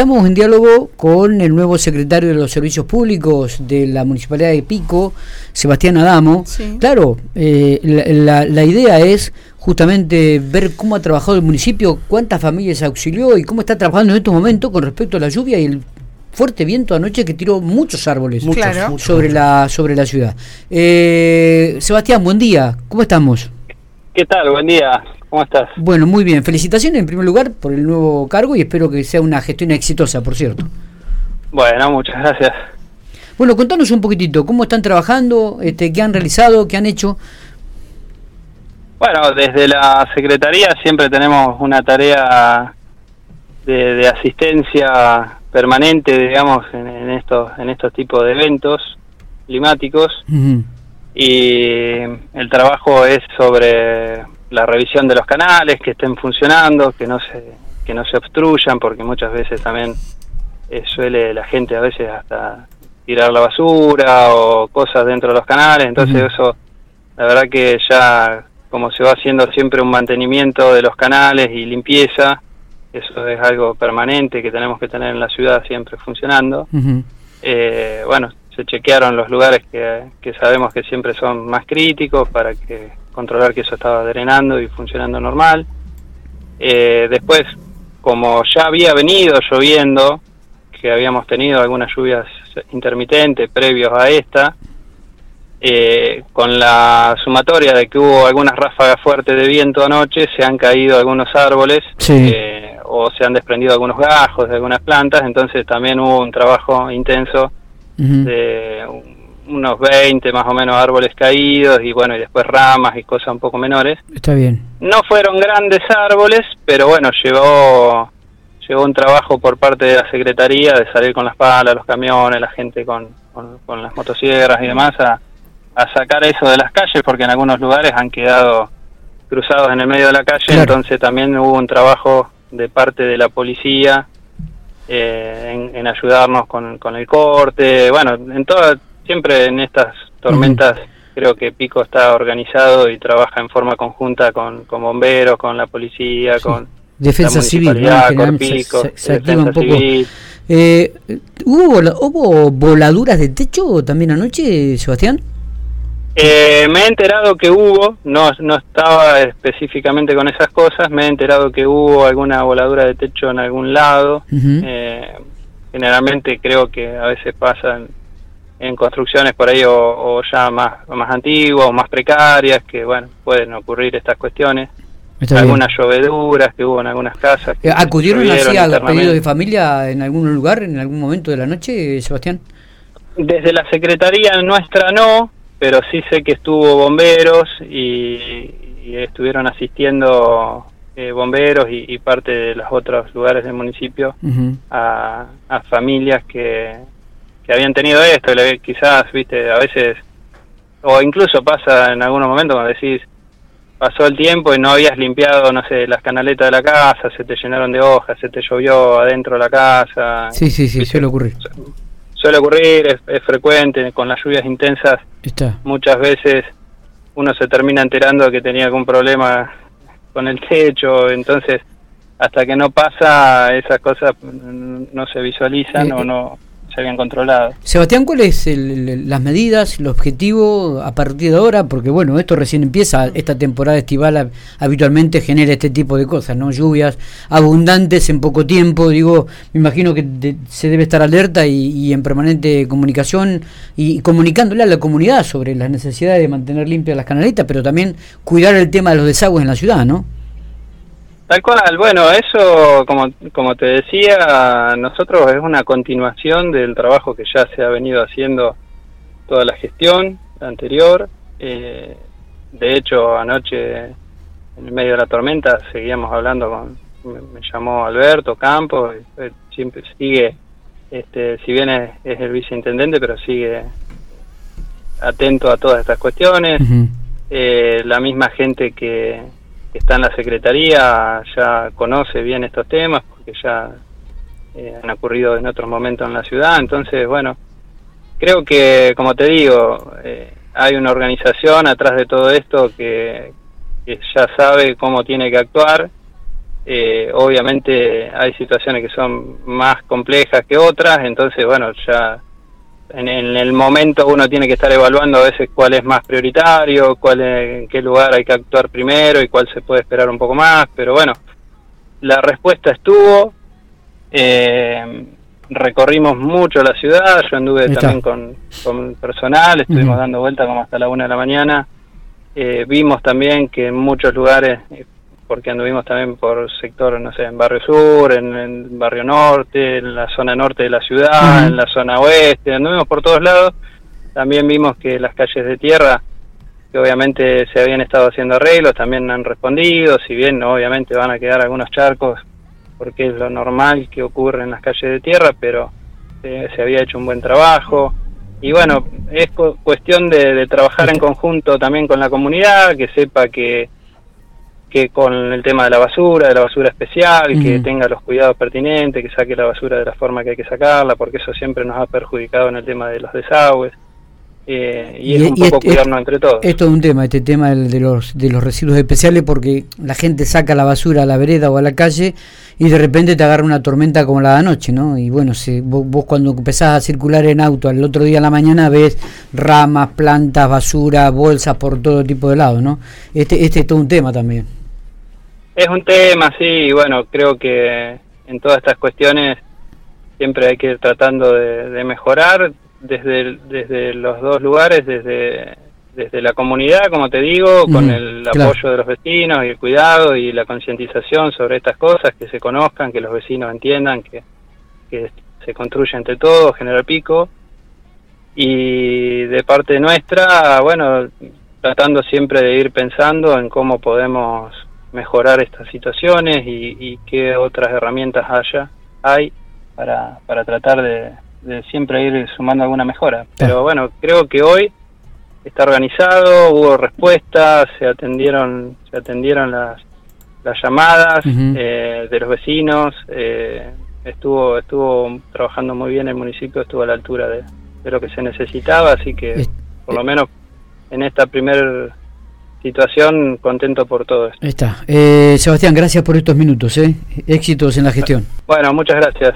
estamos en diálogo con el nuevo secretario de los Servicios Públicos de la Municipalidad de Pico, Sebastián Adamo. Claro, eh, la, la, idea es justamente ver cómo ha trabajado el municipio, cuántas familias auxilió y cómo está trabajando en estos momentos con respecto a la lluvia y el fuerte viento anoche que tiró muchos árboles sobre, La, sobre la ciudad. Eh, Sebastián, buen día, ¿cómo estamos? ¿Qué tal? Buen día. ¿Cómo estás? Bueno, muy bien. Felicitaciones en primer lugar por el nuevo cargo y espero que sea una gestión exitosa, por cierto. Bueno, muchas gracias. Bueno, contanos un poquitito, ¿cómo están trabajando? Este, ¿Qué han realizado? ¿Qué han hecho? Bueno, desde la Secretaría siempre tenemos una tarea de, asistencia permanente, digamos, en, estos, en estos tipos de eventos climáticos. Y el trabajo es sobre la revisión de los canales que estén funcionando, que no se que no se obstruyan, porque muchas veces también eh, suele la gente a veces hasta tirar la basura o cosas dentro de los canales, entonces eso la verdad que ya como se va haciendo siempre un mantenimiento de los canales y limpieza, eso es algo permanente que tenemos que tener en la ciudad siempre funcionando. eh, bueno, se chequearon los lugares que, que sabemos que siempre son más críticos para que controlar que eso estaba drenando y funcionando normal. Eh, después, como ya había venido lloviendo, que habíamos tenido algunas lluvias intermitentes previos a esta, eh, con la sumatoria de que hubo algunas ráfagas fuertes de viento anoche, se han caído algunos árboles eh, o se han desprendido algunos gajos de algunas plantas, entonces también hubo un trabajo intenso de unos 20 más o menos árboles caídos y bueno, y después ramas y cosas un poco menores. Está bien. No fueron grandes árboles, pero bueno, llevó, llevó un trabajo por parte de la Secretaría de salir con las palas, los camiones, la gente con, con, las motosierras y demás a, a, sacar eso de las calles porque en algunos lugares han quedado cruzados en el medio de la calle, entonces también hubo un trabajo de parte de la policía eh, en, en, ayudarnos con, con el corte, bueno, en toda siempre en estas tormentas creo que Pico está organizado y trabaja en forma conjunta con, con bomberos, con la policía, con defensa civil, con Pico, se, activa un poco. Eh, ¿hubo, ¿Hubo voladuras de techo también anoche, Sebastián? Eh, me he enterado que hubo, no, no estaba específicamente con esas cosas, me he enterado que hubo alguna voladura de techo en algún lado. eh, generalmente creo que a veces pasan en construcciones por ahí o, ya más, más antiguas o más precarias, que bueno, pueden ocurrir estas cuestiones. algunas lloveduras que hubo en algunas casas. Eh, ¿Acudieron así a los pedidos de familia en algún lugar, en algún momento de la noche, Sebastián? Desde la Secretaría nuestra no, pero sí sé que estuvo bomberos y, estuvieron asistiendo eh, bomberos y, parte de los otros lugares del municipio a, a familias que, habían tenido esto, quizás, viste, a veces, o incluso pasa en algunos momentos cuando decís, pasó el tiempo y no habías limpiado, no sé, las canaletas de la casa, se te llenaron de hojas, se te llovió adentro de la casa. Sí, sí, sí, suele ocurrir. Suele ocurrir, es, frecuente, con las lluvias intensas, muchas veces uno se termina enterando que tenía algún problema con el techo, entonces hasta que no pasa esas cosas no se visualizan eh, o no se habían controlado. Sebastián, ¿cuáles son las medidas, el objetivo a partir de ahora? Porque bueno, esto recién empieza, esta temporada estival habitualmente genera este tipo de cosas, ¿no? Lluvias abundantes en poco tiempo, digo, me imagino que se debe estar alerta y, en permanente comunicación y, comunicándole a la comunidad sobre las necesidades de mantener limpias las canaletas, pero también cuidar el tema de los desagües en la ciudad, ¿no? Tal cual, bueno, eso, como, como te decía, nosotros es una continuación del trabajo que ya se ha venido haciendo toda la gestión anterior. Eh, de hecho, anoche, en el medio de la tormenta, seguíamos hablando con, me, llamó Alberto Campos, siempre sigue, este, si bien es, el viceintendente, pero sigue atento a todas estas cuestiones. eh, la misma gente que que está en la Secretaría ya conoce bien estos temas porque ya eh, han ocurrido en otros momentos en la ciudad. Entonces, bueno, creo que, como te digo, eh, hay una organización atrás de todo esto que, ya sabe cómo tiene que actuar Eh, obviamente hay situaciones que son más complejas que otras, entonces bueno, ya en, el momento uno tiene que estar evaluando a veces cuál es más prioritario, cuál en qué lugar hay que actuar primero y cuál se puede esperar un poco más, pero bueno, la respuesta estuvo, eh, recorrimos mucho la ciudad, yo anduve también con, con personal, estuvimos dando vueltas como hasta la una de la mañana, eh, vimos también que en muchos lugares, porque anduvimos también por sector, no sé, en Barrio Sur, en, el Barrio Norte, en la zona norte de la ciudad, en la zona oeste, anduvimos por todos lados, también vimos que las calles de tierra, que obviamente se habían estado haciendo arreglos, también han respondido, si bien obviamente van a quedar algunos charcos porque es lo normal que ocurre en las calles de tierra, pero eh, se había hecho un buen trabajo. Y bueno, es cuestión de, trabajar en conjunto también con la comunidad, que sepa que, que con el tema de la basura, de la basura especial, que tenga los cuidados pertinentes, que saque la basura de la forma que hay que sacarla, porque eso siempre nos ha perjudicado en el tema de los desagües. Eh, y, es un poco cuidarnos entre todos. Esto es un tema, este tema de los, de los residuos especiales, porque la gente saca la basura a la vereda o a la calle y de repente te agarra una tormenta como la de anoche, ¿no? Y bueno, si vos, cuando empezás a circular en auto al otro día a la mañana ves ramas, plantas, basura, bolsas por todo tipo de lados, ¿no? Este, este es todo un tema también. Es un tema, sí, y bueno, creo que en todas estas cuestiones siempre hay que ir tratando de mejorar, desde, desde los dos lugares, desde, desde la comunidad, como te digo, con el apoyo de los vecinos y el cuidado y la concientización sobre estas cosas, que se conozcan, que los vecinos entiendan que, que se construye entre todos, General Pico. Y de parte nuestra, bueno, tratando siempre de ir pensando en cómo podemos mejorar estas situaciones y, y qué otras herramientas haya hay para, para tratar de, de siempre ir sumando alguna mejora. Pero bueno, creo que hoy está organizado, hubo respuestas, se atendieron, se atendieron las, las llamadas eh, de los vecinos, eh, estuvo, estuvo trabajando muy bien el municipio, estuvo a la altura de, de lo que se necesitaba, así que por lo menos en esta primera situación contento por todo esto. Está. Eh, Sebastián, gracias por estos minutos. ¿eh? Éxitos en la gestión. Bueno, muchas gracias.